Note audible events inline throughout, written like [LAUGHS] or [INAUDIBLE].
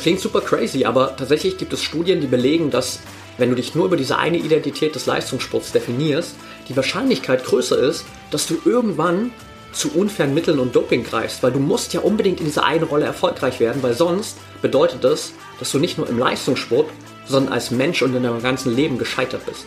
Das klingt super crazy, aber tatsächlich gibt es Studien, die belegen, dass wenn du dich nur über diese eine Identität des Leistungssports definierst, die Wahrscheinlichkeit größer ist, dass du irgendwann zu unfairen Mitteln und Doping greifst, weil du musst ja unbedingt in dieser einen Rolle erfolgreich werden, weil sonst bedeutet das, dass du nicht nur im Leistungssport, sondern als Mensch und in deinem ganzen Leben gescheitert bist.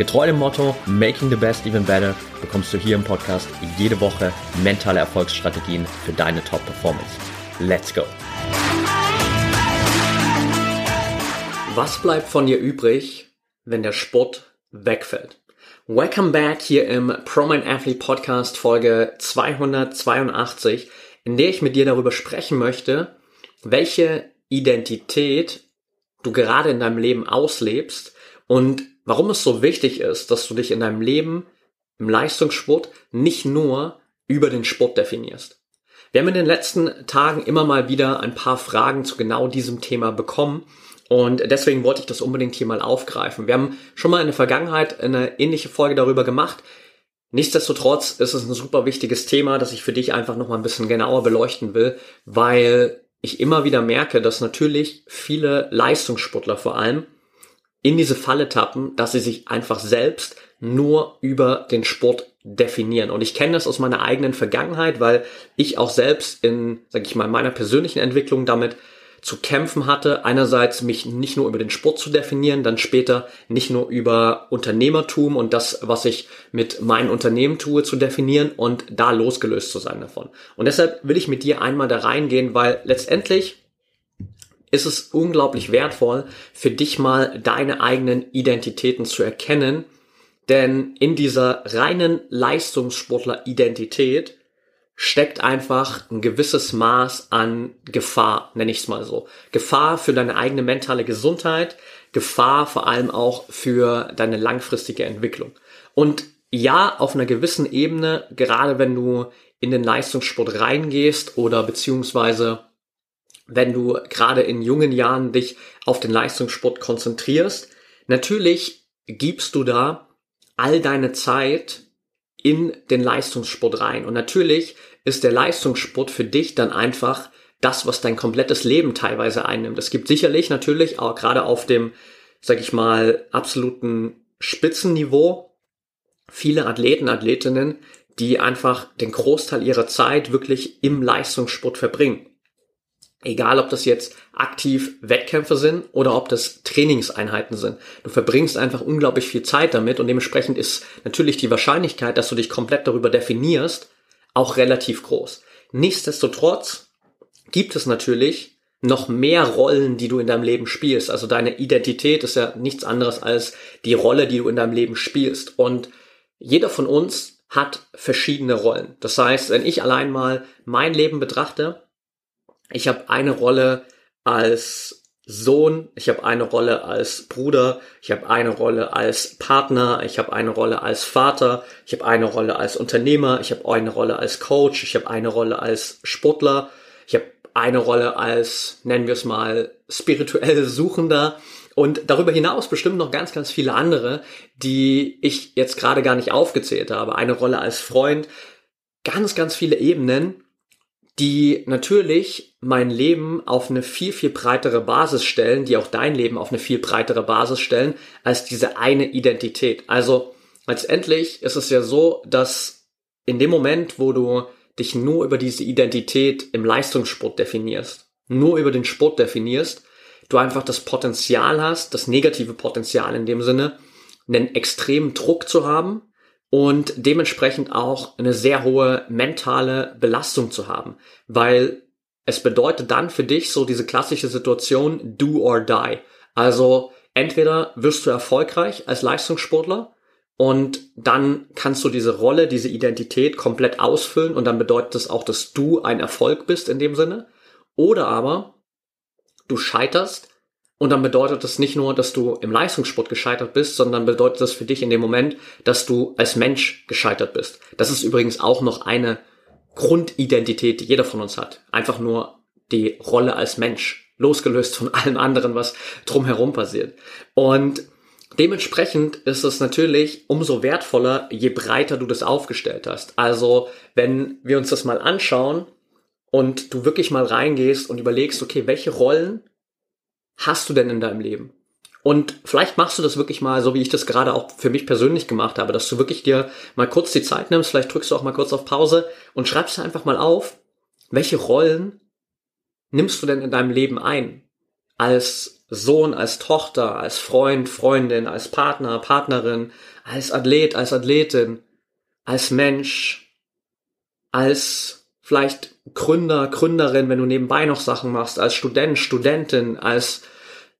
Getreu dem Motto Making the Best Even Better bekommst du hier im Podcast jede Woche mentale Erfolgsstrategien für deine Top-Performance. Let's go! Was bleibt von dir übrig, wenn der Sport wegfällt? Welcome back hier im ProMind Athlete Podcast Folge 282, in der ich mit dir darüber sprechen möchte, welche Identität du gerade in deinem Leben auslebst und warum es so wichtig ist, dass du dich in deinem Leben im Leistungssport nicht nur über den Sport definierst. Wir haben in den letzten Tagen immer mal wieder ein paar Fragen zu genau diesem Thema bekommen und deswegen wollte ich das unbedingt hier mal aufgreifen. Wir haben schon mal in der Vergangenheit eine ähnliche Folge darüber gemacht. Nichtsdestotrotz ist es ein super wichtiges Thema, das ich für dich einfach noch mal ein bisschen genauer beleuchten will, weil ich immer wieder merke, dass natürlich viele Leistungssportler vor allem in diese Falle tappen, dass sie sich einfach selbst nur über den Sport definieren. Und ich kenne das aus meiner eigenen Vergangenheit, weil ich auch selbst in, sag ich mal, meiner persönlichen Entwicklung damit zu kämpfen hatte. Einerseits mich nicht nur über den Sport zu definieren, dann später nicht nur über Unternehmertum und das, was ich mit meinem Unternehmen tue, zu definieren und da losgelöst zu sein davon. Und deshalb will ich mit dir einmal da reingehen, weil letztendlich ist es unglaublich wertvoll, für dich mal deine eigenen Identitäten zu erkennen. Denn in dieser reinen Leistungssportler-Identität steckt einfach ein gewisses Maß an Gefahr, nenne ich es mal so. Gefahr für deine eigene mentale Gesundheit, Gefahr vor allem auch für deine langfristige Entwicklung. Und ja, auf einer gewissen Ebene, gerade wenn du in den Leistungssport reingehst oder beziehungsweise wenn du gerade in jungen Jahren dich auf den Leistungssport konzentrierst. Natürlich gibst du da all deine Zeit in den Leistungssport rein. Und natürlich ist der Leistungssport für dich dann einfach das, was dein komplettes Leben teilweise einnimmt. Es gibt sicherlich natürlich auch gerade auf dem, sag ich mal, absoluten Spitzenniveau viele Athleten, Athletinnen, die einfach den Großteil ihrer Zeit wirklich im Leistungssport verbringen. Egal, ob das jetzt aktiv Wettkämpfe sind oder ob das Trainingseinheiten sind. Du verbringst einfach unglaublich viel Zeit damit und dementsprechend ist natürlich die Wahrscheinlichkeit, dass du dich komplett darüber definierst, auch relativ groß. Nichtsdestotrotz gibt es natürlich noch mehr Rollen, die du in deinem Leben spielst. Also deine Identität ist ja nichts anderes als die Rolle, die du in deinem Leben spielst. Und jeder von uns hat verschiedene Rollen. Das heißt, wenn ich allein mal mein Leben betrachte, ich habe eine Rolle als Sohn, ich habe eine Rolle als Bruder, ich habe eine Rolle als Partner, ich habe eine Rolle als Vater, ich habe eine Rolle als Unternehmer, ich habe eine Rolle als Coach, ich habe eine Rolle als Sportler, ich habe eine Rolle als, nennen wir es mal, spirituell [LAUGHS] Suchender. Und darüber hinaus bestimmt noch ganz, ganz viele andere, die ich jetzt gerade gar nicht aufgezählt habe. Eine Rolle als Freund, ganz, ganz viele Ebenen die natürlich mein Leben auf eine viel, viel breitere Basis stellen, die auch dein Leben auf eine viel breitere Basis stellen, als diese eine Identität. Also letztendlich ist es ja so, dass in dem Moment, wo du dich nur über diese Identität im Leistungssport definierst, nur über den Sport definierst, du einfach das Potenzial hast, das negative Potenzial in dem Sinne, einen extremen Druck zu haben, und dementsprechend auch eine sehr hohe mentale Belastung zu haben, weil es bedeutet dann für dich so diese klassische Situation do or die. Also entweder wirst du erfolgreich als Leistungssportler und dann kannst du diese Rolle, diese Identität komplett ausfüllen und dann bedeutet das auch, dass du ein Erfolg bist in dem Sinne. Oder aber du scheiterst Und dann bedeutet das nicht nur, dass du im Leistungssport gescheitert bist, sondern bedeutet das für dich in dem Moment, dass du als Mensch gescheitert bist. Das ist übrigens auch noch eine Grundidentität, die jeder von uns hat. Einfach nur die Rolle als Mensch, losgelöst von allem anderen, was drumherum passiert. Und dementsprechend ist es natürlich umso wertvoller, je breiter du das aufgestellt hast. Also, wenn wir uns das mal anschauen und du wirklich mal reingehst und überlegst, okay, welche Rollen hast du denn in deinem Leben? Und vielleicht machst du das wirklich mal, so wie ich das gerade auch für mich persönlich gemacht habe, dass du wirklich dir mal kurz die Zeit nimmst, vielleicht drückst du auch mal kurz auf Pause und schreibst einfach mal auf, welche Rollen nimmst du denn in deinem Leben ein? Als Sohn, als Tochter, als Freund, Freundin, als Partner, Partnerin, als Athlet, als Athletin, als Mensch, als vielleicht Gründer, Gründerin, wenn du nebenbei noch Sachen machst, als Student, Studentin, als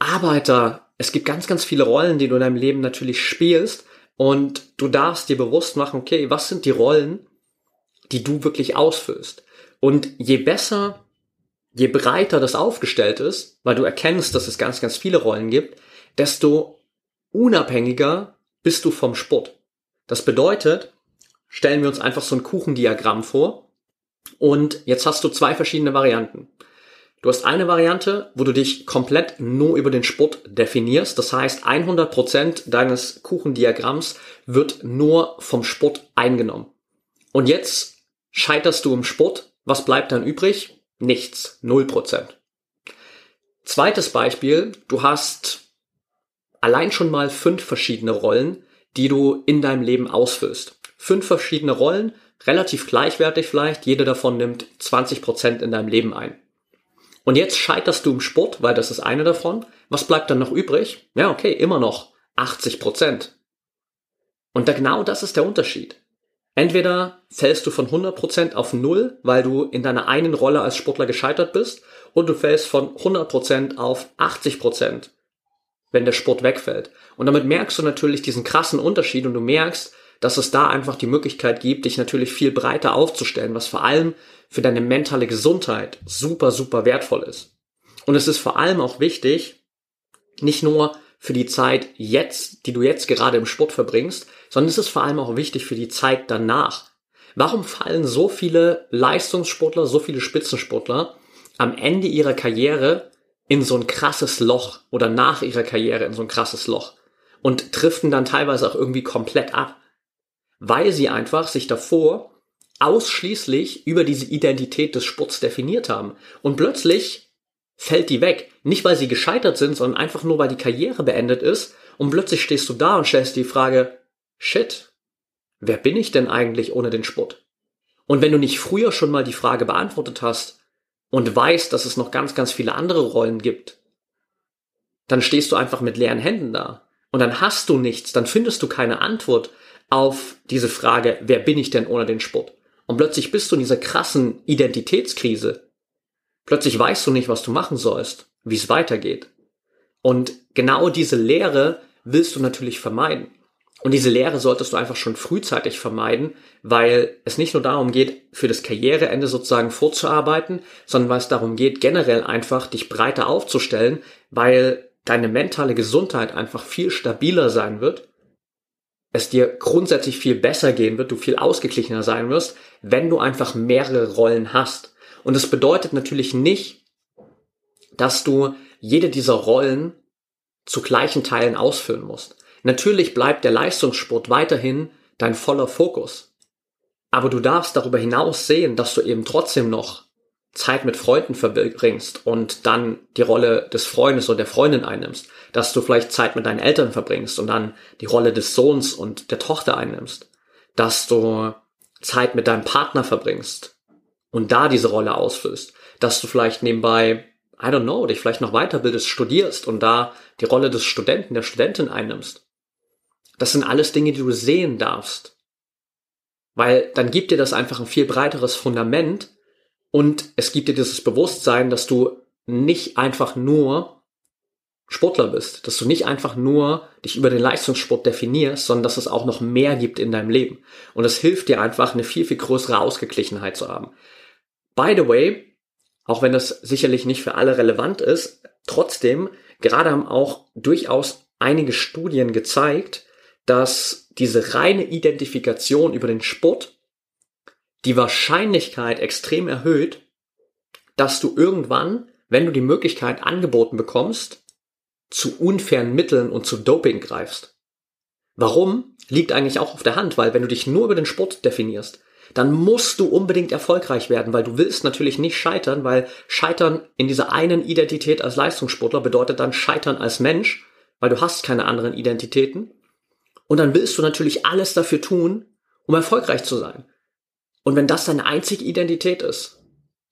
Arbeiter. Es gibt ganz, ganz viele Rollen, die du in deinem Leben natürlich spielst und du darfst dir bewusst machen, okay, was sind die Rollen, die du wirklich ausfüllst? Und je besser, je breiter das aufgestellt ist, weil du erkennst, dass es ganz, ganz viele Rollen gibt, desto unabhängiger bist du vom Sport. Das bedeutet, stellen wir uns einfach so ein Kuchendiagramm vor und jetzt hast du zwei verschiedene Varianten. Du hast eine Variante, wo du dich komplett nur über den Sport definierst. Das heißt, 100% deines Kuchendiagramms wird nur vom Sport eingenommen. Und jetzt scheiterst du im Sport. Was bleibt dann übrig? Nichts. 0%. Zweites Beispiel. Du hast allein schon mal fünf verschiedene Rollen, die du in deinem Leben ausfüllst. Fünf verschiedene Rollen, relativ gleichwertig vielleicht. Jede davon nimmt 20% in deinem Leben ein. Und jetzt scheiterst du im Sport, weil das ist eine davon. Was bleibt dann noch übrig? Ja, okay, immer noch 80 Prozent. Und da genau das ist der Unterschied. Entweder fällst du von 100 Prozent auf Null, weil du in deiner einen Rolle als Sportler gescheitert bist, und du fällst von 100 Prozent auf 80 Prozent, wenn der Sport wegfällt. Und damit merkst du natürlich diesen krassen Unterschied und du merkst, dass es da einfach die Möglichkeit gibt, dich natürlich viel breiter aufzustellen, was vor allem für deine mentale Gesundheit super, super wertvoll ist. Und es ist vor allem auch wichtig, nicht nur für die Zeit jetzt, die du jetzt gerade im Sport verbringst, sondern es ist vor allem auch wichtig für die Zeit danach. Warum fallen so viele Leistungssportler, so viele Spitzensportler am Ende ihrer Karriere in so ein krasses Loch oder nach ihrer Karriere in so ein krasses Loch und driften dann teilweise auch irgendwie komplett ab? Weil sie einfach sich davor ausschließlich über diese Identität des Sports definiert haben. Und plötzlich fällt die weg. Nicht weil sie gescheitert sind, sondern einfach nur weil die Karriere beendet ist. Und plötzlich stehst du da und stellst die Frage, shit, wer bin ich denn eigentlich ohne den Sport? Und wenn du nicht früher schon mal die Frage beantwortet hast und weißt, dass es noch ganz, ganz viele andere Rollen gibt, dann stehst du einfach mit leeren Händen da. Und dann hast du nichts, dann findest du keine Antwort, auf diese Frage, wer bin ich denn ohne den Sport? Und plötzlich bist du in dieser krassen Identitätskrise. Plötzlich weißt du nicht, was du machen sollst, wie es weitergeht. Und genau diese Lehre willst du natürlich vermeiden. Und diese Lehre solltest du einfach schon frühzeitig vermeiden, weil es nicht nur darum geht, für das Karriereende sozusagen vorzuarbeiten, sondern weil es darum geht, generell einfach dich breiter aufzustellen, weil deine mentale Gesundheit einfach viel stabiler sein wird es dir grundsätzlich viel besser gehen wird, du viel ausgeglichener sein wirst, wenn du einfach mehrere Rollen hast. Und es bedeutet natürlich nicht, dass du jede dieser Rollen zu gleichen Teilen ausfüllen musst. Natürlich bleibt der Leistungssport weiterhin dein voller Fokus. Aber du darfst darüber hinaus sehen, dass du eben trotzdem noch Zeit mit Freunden verbringst und dann die Rolle des Freundes oder der Freundin einnimmst, dass du vielleicht Zeit mit deinen Eltern verbringst und dann die Rolle des Sohns und der Tochter einnimmst, dass du Zeit mit deinem Partner verbringst und da diese Rolle ausfüllst, dass du vielleicht nebenbei, I don't know, dich vielleicht noch weiterbildest, studierst und da die Rolle des Studenten, der Studentin einnimmst. Das sind alles Dinge, die du sehen darfst. Weil dann gibt dir das einfach ein viel breiteres Fundament, und es gibt dir dieses Bewusstsein, dass du nicht einfach nur Sportler bist, dass du nicht einfach nur dich über den Leistungssport definierst, sondern dass es auch noch mehr gibt in deinem Leben. Und es hilft dir einfach, eine viel, viel größere Ausgeglichenheit zu haben. By the way, auch wenn das sicherlich nicht für alle relevant ist, Trotzdem, gerade haben auch durchaus einige Studien gezeigt, dass diese reine Identifikation über den Sport die Wahrscheinlichkeit extrem erhöht, dass du irgendwann, wenn du die Möglichkeit angeboten bekommst, zu unfairen Mitteln und zu Doping greifst. Warum? Liegt eigentlich auch auf der Hand, weil wenn du dich nur über den Sport definierst, dann musst du unbedingt erfolgreich werden, weil du willst natürlich nicht scheitern, weil Scheitern in dieser einen Identität als Leistungssportler bedeutet dann Scheitern als Mensch, weil du hast keine anderen Identitäten. Und dann willst du natürlich alles dafür tun, um erfolgreich zu sein. Und wenn das deine einzige Identität ist,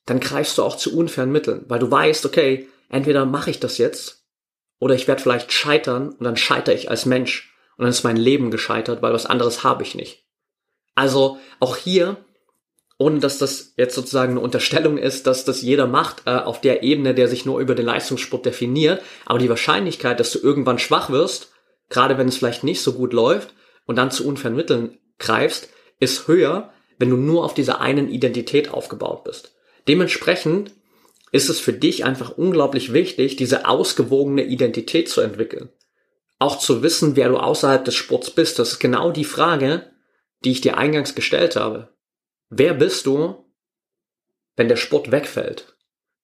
dann greifst du auch zu unfairen Mitteln, weil du weißt, okay, entweder mache ich das jetzt oder ich werde vielleicht scheitern und dann scheitere ich als Mensch und dann ist mein Leben gescheitert, weil was anderes habe ich nicht. Also auch hier, ohne dass das jetzt sozusagen eine Unterstellung ist, dass das jeder macht äh, auf der Ebene, der sich nur über den Leistungssport definiert, aber die Wahrscheinlichkeit, dass du irgendwann schwach wirst, gerade wenn es vielleicht nicht so gut läuft und dann zu unfairen Mitteln greifst, ist höher, wenn du nur auf dieser einen Identität aufgebaut bist. Dementsprechend ist es für dich einfach unglaublich wichtig, diese ausgewogene Identität zu entwickeln. Auch zu wissen, wer du außerhalb des Sports bist. Das ist genau die Frage, die ich dir eingangs gestellt habe. Wer bist du, wenn der Sport wegfällt?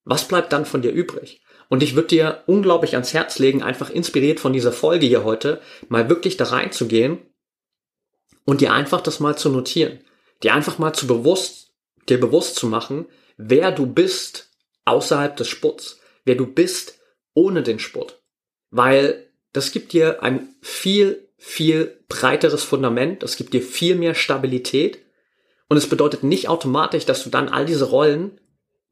Was bleibt dann von dir übrig? Und ich würde dir unglaublich ans Herz legen, einfach inspiriert von dieser Folge hier heute, mal wirklich da reinzugehen und dir einfach das mal zu notieren. Dir einfach mal zu bewusst, dir bewusst zu machen, wer du bist außerhalb des Sports, wer du bist ohne den Sport. Weil das gibt dir ein viel, viel breiteres Fundament, das gibt dir viel mehr Stabilität und es bedeutet nicht automatisch, dass du dann all diese Rollen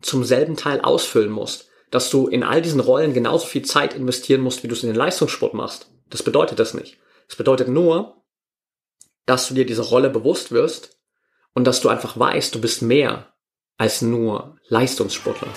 zum selben Teil ausfüllen musst dass du in all diesen Rollen genauso viel Zeit investieren musst, wie du es in den Leistungssport machst. Das bedeutet das nicht. Es bedeutet nur, dass du dir diese Rolle bewusst wirst und dass du einfach weißt, du bist mehr als nur Leistungssportler.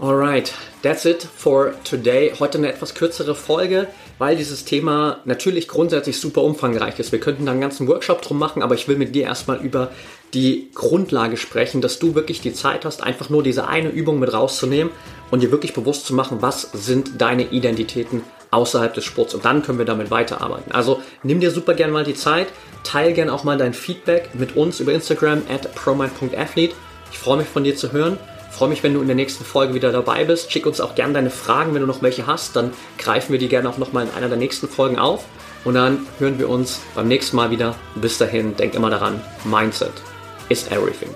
Alright, that's it for today. Heute eine etwas kürzere Folge, weil dieses Thema natürlich grundsätzlich super umfangreich ist. Wir könnten da einen ganzen Workshop drum machen, aber ich will mit dir erstmal über die Grundlage sprechen, dass du wirklich die Zeit hast, einfach nur diese eine Übung mit rauszunehmen und dir wirklich bewusst zu machen, was sind deine Identitäten außerhalb des Sports. Und dann können wir damit weiterarbeiten. Also nimm dir super gern mal die Zeit, teil gern auch mal dein Feedback mit uns über Instagram at promind.athlete. Ich freue mich von dir zu hören. Ich freue mich, wenn du in der nächsten Folge wieder dabei bist. Schick uns auch gern deine Fragen, wenn du noch welche hast. Dann greifen wir die gerne auch nochmal in einer der nächsten Folgen auf. Und dann hören wir uns beim nächsten Mal wieder. Bis dahin, denk immer daran, Mindset is everything.